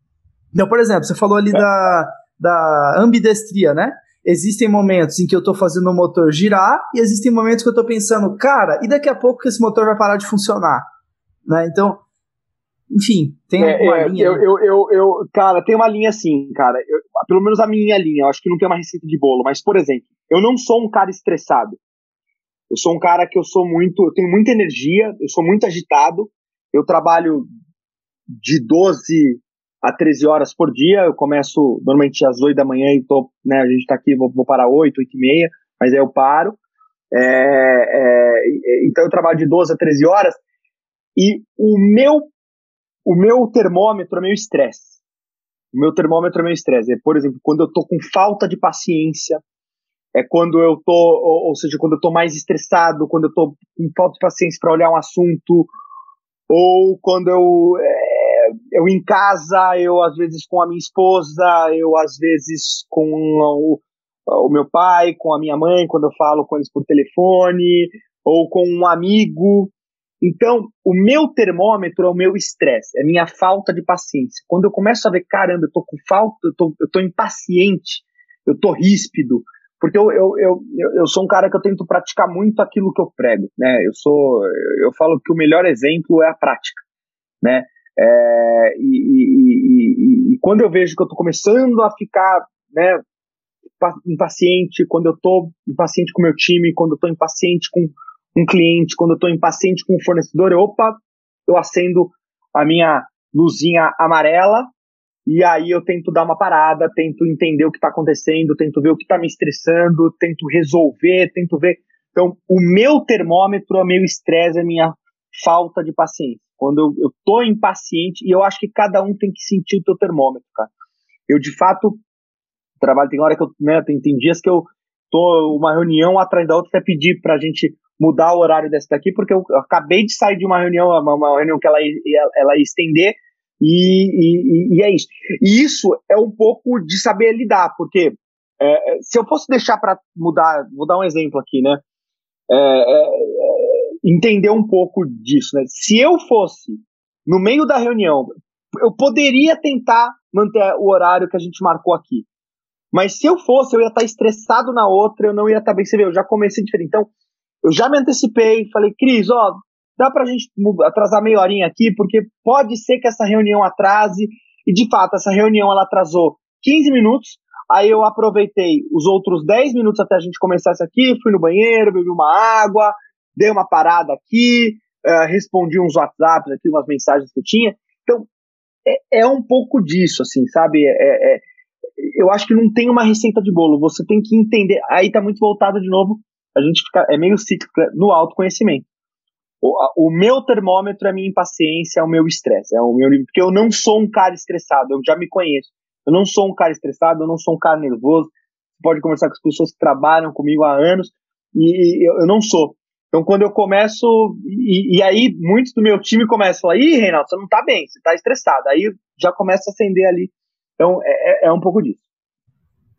Então, por exemplo, você falou ali é. da, da ambidestria, né? Existem momentos em que eu estou fazendo o motor girar e existem momentos que eu estou pensando, cara, e daqui a pouco que esse motor vai parar de funcionar? Né? Então, enfim, tem é, alguma é, linha? Eu, eu, eu, eu, cara, tem uma linha assim, cara. Eu, pelo menos a minha linha, eu acho que não tem uma receita de bolo, mas, por exemplo, eu não sou um cara estressado. Eu sou um cara que eu sou muito, eu tenho muita energia, eu sou muito agitado. Eu trabalho de 12 a 13 horas por dia. Eu começo normalmente às 8 da manhã e tô, né, a gente tá aqui, vou, vou parar 8, 8 e meia, mas aí eu paro. É, é, então eu trabalho de 12 a 13 horas e o meu o meu termômetro é meu estresse. O meu termômetro é meu estresse. É, por exemplo, quando eu tô com falta de paciência, é quando eu tô, ou, ou seja, quando eu tô mais estressado, quando eu tô com falta de paciência para olhar um assunto, ou quando eu é, eu em casa, eu às vezes com a minha esposa, eu às vezes com o, o meu pai, com a minha mãe, quando eu falo com eles por telefone, ou com um amigo. Então, o meu termômetro é o meu estresse, é a minha falta de paciência. Quando eu começo a ver, caramba, eu tô com falta, eu tô, eu tô impaciente, eu tô ríspido, porque eu, eu, eu, eu sou um cara que eu tento praticar muito aquilo que eu prego, né? Eu sou, eu falo que o melhor exemplo é a prática, né? É, e, e, e, e, quando eu vejo que eu estou começando a ficar, né, impaciente, quando eu estou impaciente com o meu time, quando eu estou impaciente com um cliente, quando eu estou impaciente com um fornecedor, eu, opa, eu acendo a minha luzinha amarela e aí eu tento dar uma parada, tento entender o que está acontecendo, tento ver o que está me estressando, tento resolver, tento ver. Então, o meu termômetro é meu estresse, é minha falta de paciência. Quando eu, eu tô impaciente, e eu acho que cada um tem que sentir o teu termômetro, cara. Eu, de fato, trabalho, tem hora que eu, né, tem, tem dias que eu tô uma reunião atrás da outra para pedir pra gente mudar o horário dessa daqui, porque eu, acabei de sair de uma reunião, uma, uma reunião que ela, ela ia estender, e, e, e, é isso. E isso é um pouco de saber lidar, porque é, é se eu fosse deixar para mudar, vou dar um exemplo aqui, né? É, é, entender um pouco disso, né? Se eu fosse no meio da reunião, eu poderia tentar manter o horário que a gente marcou aqui. Mas se eu fosse, eu ia estar estressado na outra, eu não ia estar bem. Você vê, eu já comecei diferente. Então, eu já me antecipei, falei, Cris, ó, dá pra gente atrasar meia horinha aqui, porque pode ser que essa reunião atrase, e de fato, essa reunião ela atrasou 15 minutos, aí eu aproveitei os outros 10 minutos até a gente começar isso aqui, fui no banheiro, bebi uma água, dei uma parada aqui, uh, respondi uns WhatsApps aqui, umas mensagens que eu tinha. Então, é, é um pouco disso, assim, sabe? É, é, é, eu acho que não tem uma receita de bolo, você tem que entender. Aí tá muito voltado de novo, a gente fica, é meio cíclico no autoconhecimento. O, o, meu termômetro é a minha impaciência, é o meu estresse, é o meu porque eu não sou um cara estressado, eu já me conheço. Eu não sou um cara estressado, eu não sou um cara nervoso. Você pode conversar com as pessoas que trabalham comigo há anos e, eu, eu não sou. Então, quando eu começo, e, e, aí muitos do meu time começam a falar: ih, Reinaldo, você não tá bem, você tá estressado. Aí já começa a acender ali. Então, é, é, é um pouco disso.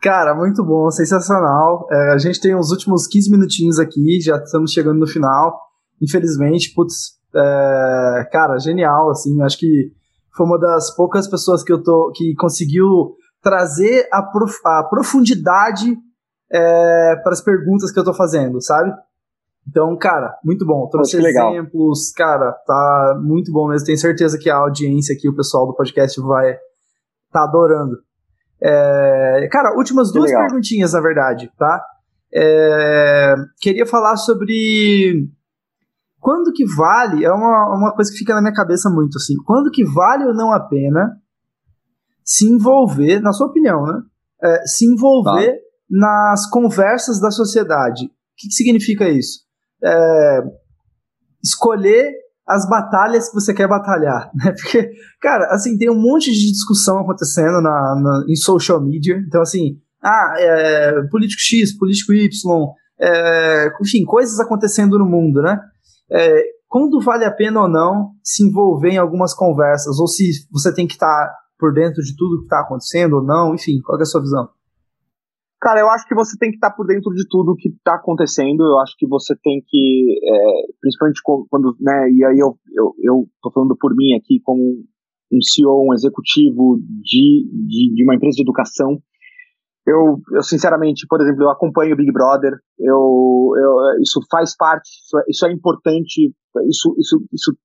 Cara, muito bom, sensacional. É, a gente tem os últimos 15 minutinhos aqui, já estamos chegando no final infelizmente, putz, é, cara, genial, assim, acho que foi uma das poucas pessoas que eu tô, que conseguiu trazer a, prof, a profundidade é, para as perguntas que eu tô fazendo, sabe? Então, cara, muito bom. Trouxe exemplos, cara, tá muito bom mesmo. Tenho certeza que a audiência aqui, o pessoal do podcast vai tá adorando. É, cara, últimas duas perguntinhas, na verdade, tá? É, queria falar sobre quando que vale, é uma, uma coisa que fica na minha cabeça muito assim, quando que vale ou não a pena se envolver, na sua opinião, né? É, se envolver tá. nas conversas da sociedade. O que, que significa isso? É, escolher as batalhas que você quer batalhar, né? Porque, cara, assim, tem um monte de discussão acontecendo na, na em social media, então assim, ah, é, político X, político Y, é, enfim, coisas acontecendo no mundo, né? É, quando vale a pena ou não se envolver em algumas conversas, ou se você tem que estar tá por dentro de tudo que está acontecendo ou não, enfim, qual é a sua visão? Cara, eu acho que você tem que estar tá por dentro de tudo que está acontecendo. Eu acho que você tem que, é, principalmente quando, né, e aí eu, eu, eu tô falando por mim aqui como um CEO, um executivo de, de, de uma empresa de educação. Eu, eu, sinceramente, por exemplo, eu acompanho o Big Brother, eu, eu, isso faz parte, isso é, isso é importante, isso, isso, isso,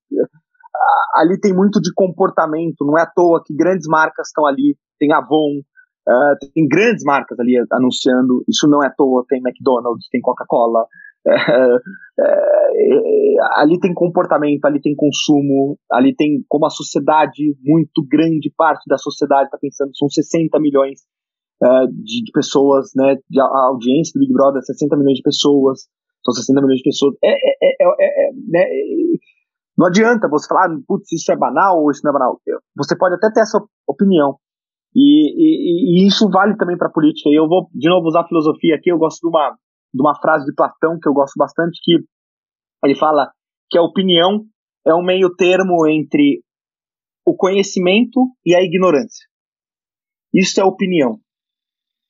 ali tem muito de comportamento, não é à toa que grandes marcas estão ali, tem Avon, Uh, tem grandes marcas ali anunciando, isso não é à toa, tem McDonald's, tem Coca-Cola, uh, uh, ali tem comportamento, ali tem consumo, ali tem como a sociedade, muito grande parte da sociedade está pensando, são 60 milhões de, de, pessoas, né, de, a audiência do Big Brother, 60 milhões de pessoas, são 60 milhões de pessoas, é, é, é, né, não adianta você falar, putz, isso é banal ou isso não é banal, você pode até ter essa opinião, e, e, e isso vale também para a política. E eu vou, de novo, usar a filosofia aqui. Eu gosto de uma, de uma frase de Platão que eu gosto bastante, que ele fala que a opinião é um meio termo entre o conhecimento e a ignorância. Isso é opinião.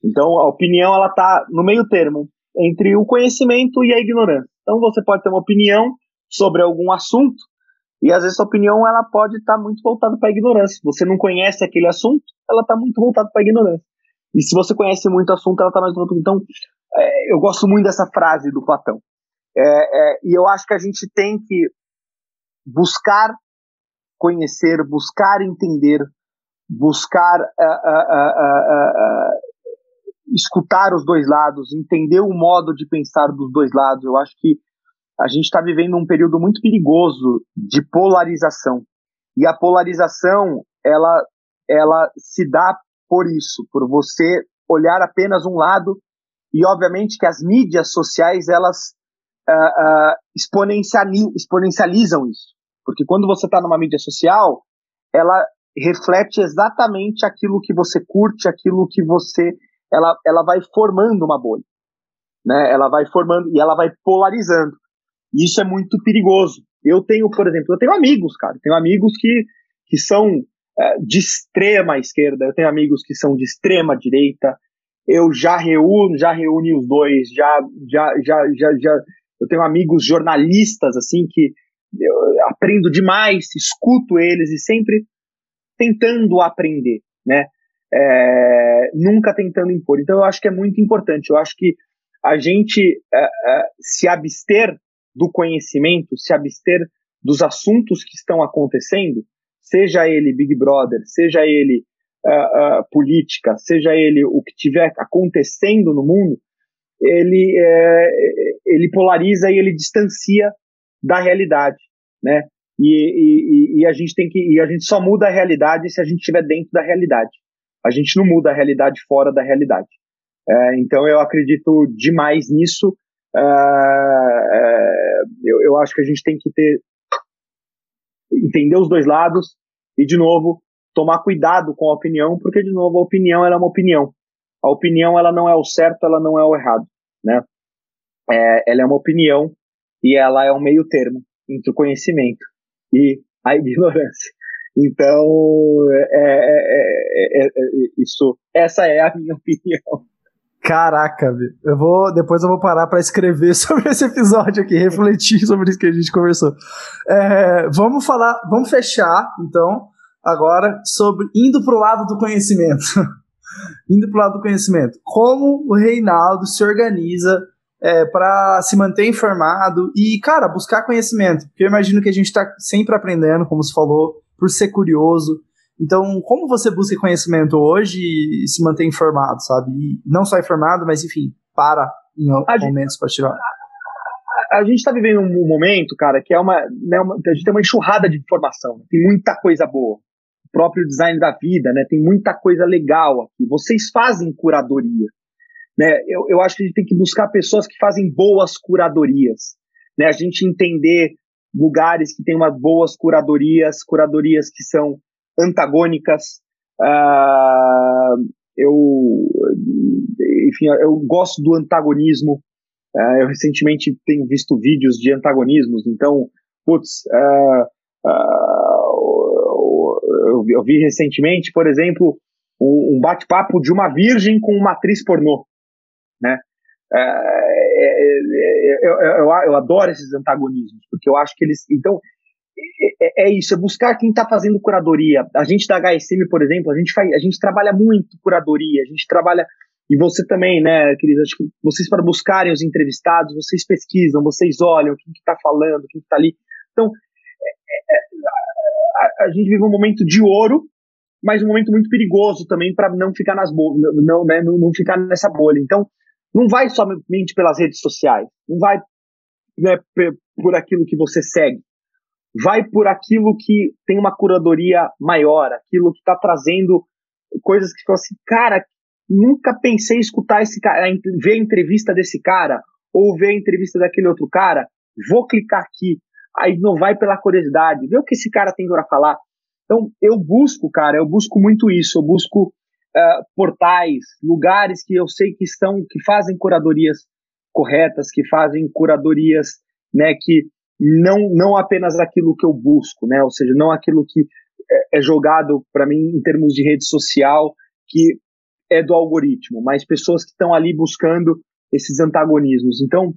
Então, a opinião ela está no meio termo entre o conhecimento e a ignorância. Então, você pode ter uma opinião sobre algum assunto e às vezes a opinião ela pode estar tá muito voltada para a ignorância. Você não conhece aquele assunto, ela está muito voltada para a ignorância. E se você conhece muito o assunto, ela está mais voltada. Então, é, eu gosto muito dessa frase do Platão. É, é, e eu acho que a gente tem que buscar conhecer, buscar entender, buscar uh, uh, uh, escutar os dois lados, entender o modo de pensar dos dois lados. Eu acho que a gente está vivendo um período muito perigoso de polarização. E a polarização, ela, ela se dá por isso, por você olhar apenas um lado, e obviamente que as mídias sociais, elas uh, uh, exponenciali exponencializam isso. Porque quando você está numa mídia social, ela reflete exatamente aquilo que você curte, aquilo que você. Ela, ela vai formando uma bolha. Né? Ela vai formando e ela vai polarizando. E isso é muito perigoso. Eu tenho, por exemplo, eu tenho amigos, cara, tenho amigos que, que são é, de extrema esquerda, eu tenho amigos que são de extrema direita. Eu já reúno, já reuni os dois, já, já, já, já, já. Eu tenho amigos jornalistas assim que eu aprendo demais, escuto eles e sempre tentando aprender, né? É, nunca tentando impor. Então eu acho que é muito importante. Eu acho que a gente é, é, se abster do conhecimento, se abster dos assuntos que estão acontecendo, seja ele Big Brother, seja ele uh, uh, política, seja ele o que tiver acontecendo no mundo, ele, é, ele polariza e ele distancia da realidade, né? E, e, e, a gente tem que e a gente só muda a realidade se a gente estiver dentro da realidade. A gente não muda a realidade fora da realidade. É, então eu acredito demais nisso é, eu, eu acho que a gente tem que ter entender os dois lados e de novo tomar cuidado com a opinião, porque de novo a opinião ela é uma opinião. A opinião ela não é o certo, ela não é o errado, né? É, ela é uma opinião e ela é um meio termo entre o conhecimento e a ignorância. Então, é, é, isso, essa é a minha opinião. Caraca, eu vou depois eu vou parar para escrever sobre esse episódio aqui, refletir sobre isso que a gente conversou. É, vamos falar, vamos fechar então agora sobre indo para o lado do conhecimento, indo para o lado do conhecimento. Como o Reinaldo se organiza é, para se manter informado e, cara, buscar conhecimento? Porque eu imagino que a gente está sempre aprendendo, como você falou, por ser curioso. Então, como você busca conhecimento hoje e se mantém informado, sabe? E não só informado, mas enfim, para em a momentos para tirar. A, a, gente está vivendo um momento, cara, que é uma, né, uma, A gente tem uma enxurrada de informação, tem muita coisa boa. O próprio design da vida, né? Tem muita coisa legal aqui. Vocês fazem curadoria. Né? Eu, eu acho que a gente tem que buscar pessoas que fazem boas curadorias. Né? A gente entender lugares que têm uma boas curadorias, curadorias que são antagônicas. Uh, eu, enfim, eu gosto do antagonismo. Uh, eu recentemente tenho visto vídeos de antagonismos, então, putz, uh, eu, eu, vi recentemente, por exemplo, um, um bate-papo de uma virgem com uma atriz pornô, né? É, eu, eu, eu, adoro esses antagonismos, porque eu acho que eles. Então, é, é isso, é buscar quem está fazendo curadoria. A gente da HSM, por exemplo, a gente, faz, a gente trabalha muito curadoria, a gente trabalha. E você também, né, queridos? Acho que vocês, para buscarem os entrevistados, vocês pesquisam, vocês olham quem está que tá falando, quem está ali. Então, é, a, a, gente vive um momento de ouro, mas um momento muito perigoso também para não ficar nas bolhas, não, né, não, não ficar nessa bolha. Então, não vai somente pelas redes sociais, não vai né, por aquilo que você segue, vai por aquilo que tem uma curadoria maior, aquilo que está trazendo coisas que ficam assim, cara, nunca pensei em escutar esse cara, ver a entrevista desse cara, ou ver a entrevista daquele outro cara, vou clicar aqui, aí não vai pela curiosidade, ver o que esse cara tem para falar. Então, eu busco, cara, eu busco muito isso, eu busco uh, portais, lugares que eu sei que estão, que fazem curadorias corretas, que fazem curadorias, né, que não, não apenas aquilo que eu busco, né, ou seja, não aquilo que é, é jogado para mim em termos de rede social, que é do algoritmo, mas pessoas que estão ali buscando esses antagonismos. Então,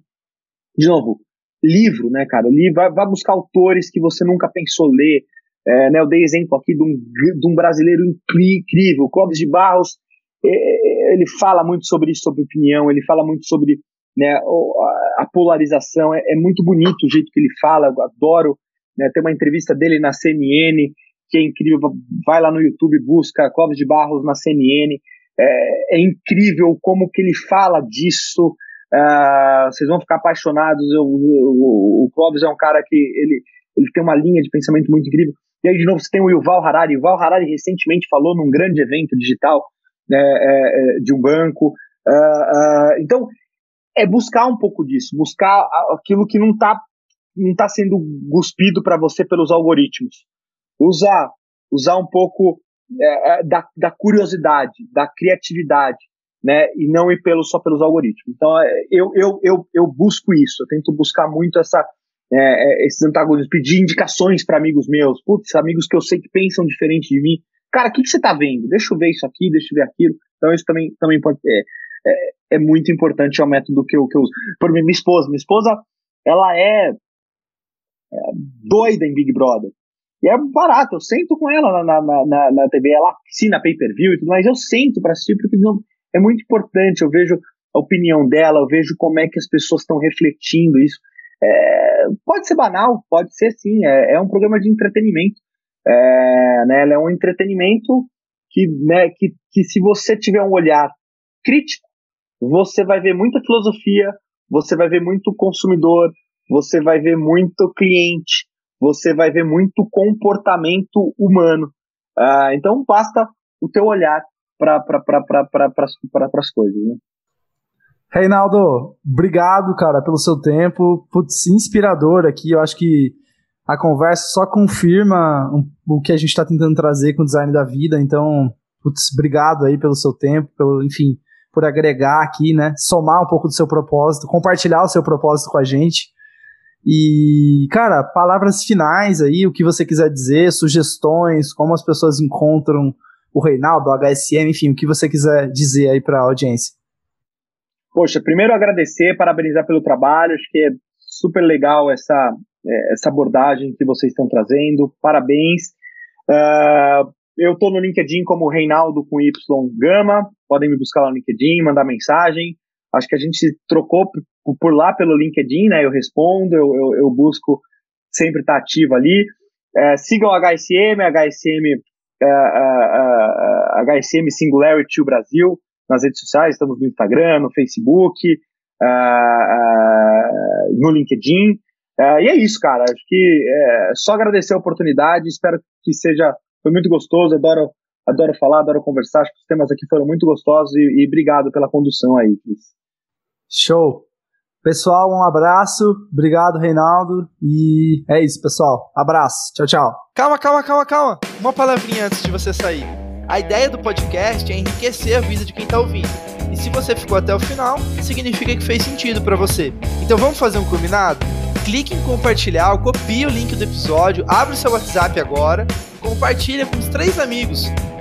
de novo, livro, né, cara? Livro, vai buscar autores que você nunca pensou ler, é, né, eu dei exemplo aqui de um, de um brasileiro incrível, Clóvis de Barros, é, é, ele fala muito sobre isso, sobre opinião, ele fala muito sobre né, a polarização, é, é, muito bonito o jeito que ele fala, eu adoro, né, tem uma entrevista dele na CNN, que é incrível, vai lá no YouTube, busca Clóvis de Barros na CNN, é, é incrível como que ele fala disso, uh, vocês vão ficar apaixonados, eu, o, o Clóvis é um cara que ele, ele tem uma linha de pensamento muito incrível, e aí, de novo, você tem o Yuval Harari. O Yuval Harari recentemente falou num grande evento digital né, é, é, de um banco. Uh, uh, então, é buscar um pouco disso, buscar aquilo que não está não tá sendo cuspido para você pelos algoritmos. Usar, usar um pouco é, é, da, da curiosidade, da criatividade, né, e não ir pelo, só pelos algoritmos. Então, é, eu, eu, eu, eu busco isso, eu tento buscar muito essa é, é, esses antagonismos, pedir indicações para amigos meus, putz, amigos que eu sei que pensam diferente de mim. Cara, o que, que você tá vendo? Deixa eu ver isso aqui, deixa eu ver aquilo. Então isso também, também pode é, é, é muito importante, é o método que eu, que eu uso. Por mim, minha esposa, minha esposa, ela é, é doida em Big Brother. E é barato, eu sento com ela na, na, na, na TV, ela assina pay-per-view e tudo mais, eu sento para assistir porque não, é muito importante, eu vejo a opinião dela, eu vejo como é que as pessoas estão refletindo isso. É, pode ser banal, pode ser sim, é, é um programa de entretenimento. É, né, é um entretenimento que, né, que, que se você tiver um olhar crítico, você vai ver muita filosofia, você vai ver muito consumidor, você vai ver muito cliente, você vai ver muito comportamento humano. Uh, então basta o teu olhar para pra, as coisas. Né? Reinaldo, obrigado, cara, pelo seu tempo. Putz, inspirador aqui. Eu acho que a conversa só confirma o que a gente está tentando trazer com o design da vida. Então, putz, obrigado aí pelo seu tempo, pelo, enfim, por agregar aqui, né? Somar um pouco do seu propósito, compartilhar o seu propósito com a gente. E, cara, palavras finais aí, o que você quiser dizer, sugestões, como as pessoas encontram o Reinaldo, o HSM, enfim, o que você quiser dizer aí para a audiência. Poxa, primeiro agradecer, parabenizar pelo trabalho, acho que é super legal essa, é, essa abordagem que vocês estão trazendo, parabéns. Uh, eu estou no LinkedIn como Reinaldo com Y Gama, podem me buscar lá no LinkedIn, mandar mensagem. Acho que a gente trocou por lá pelo LinkedIn, né? Eu respondo, eu, eu, eu busco sempre estar ativo ali. Uh, sigam a HSM, HSM, uh, HSM Singularity Brasil nas redes sociais, estamos no Instagram, no Facebook, uh, no LinkedIn. E é isso, cara. Acho que é só agradecer a oportunidade. Espero que seja. Foi muito gostoso. Adoro, adoro falar, adoro conversar. Acho que os temas aqui foram muito gostosos e, e obrigado pela condução aí, Cris. Show. Pessoal, um abraço. Obrigado, Reinaldo. E é isso, pessoal. Abraço. Tchau, tchau. Calma, calma, calma, calma. Uma palavrinha antes de você sair. A ideia do podcast é enriquecer a vida de quem está ouvindo se você ficou até o final, significa que fez sentido para você. Então vamos fazer um combinado? Clique em compartilhar, copie o link do episódio, abre o seu WhatsApp agora, compartilha com os três amigos,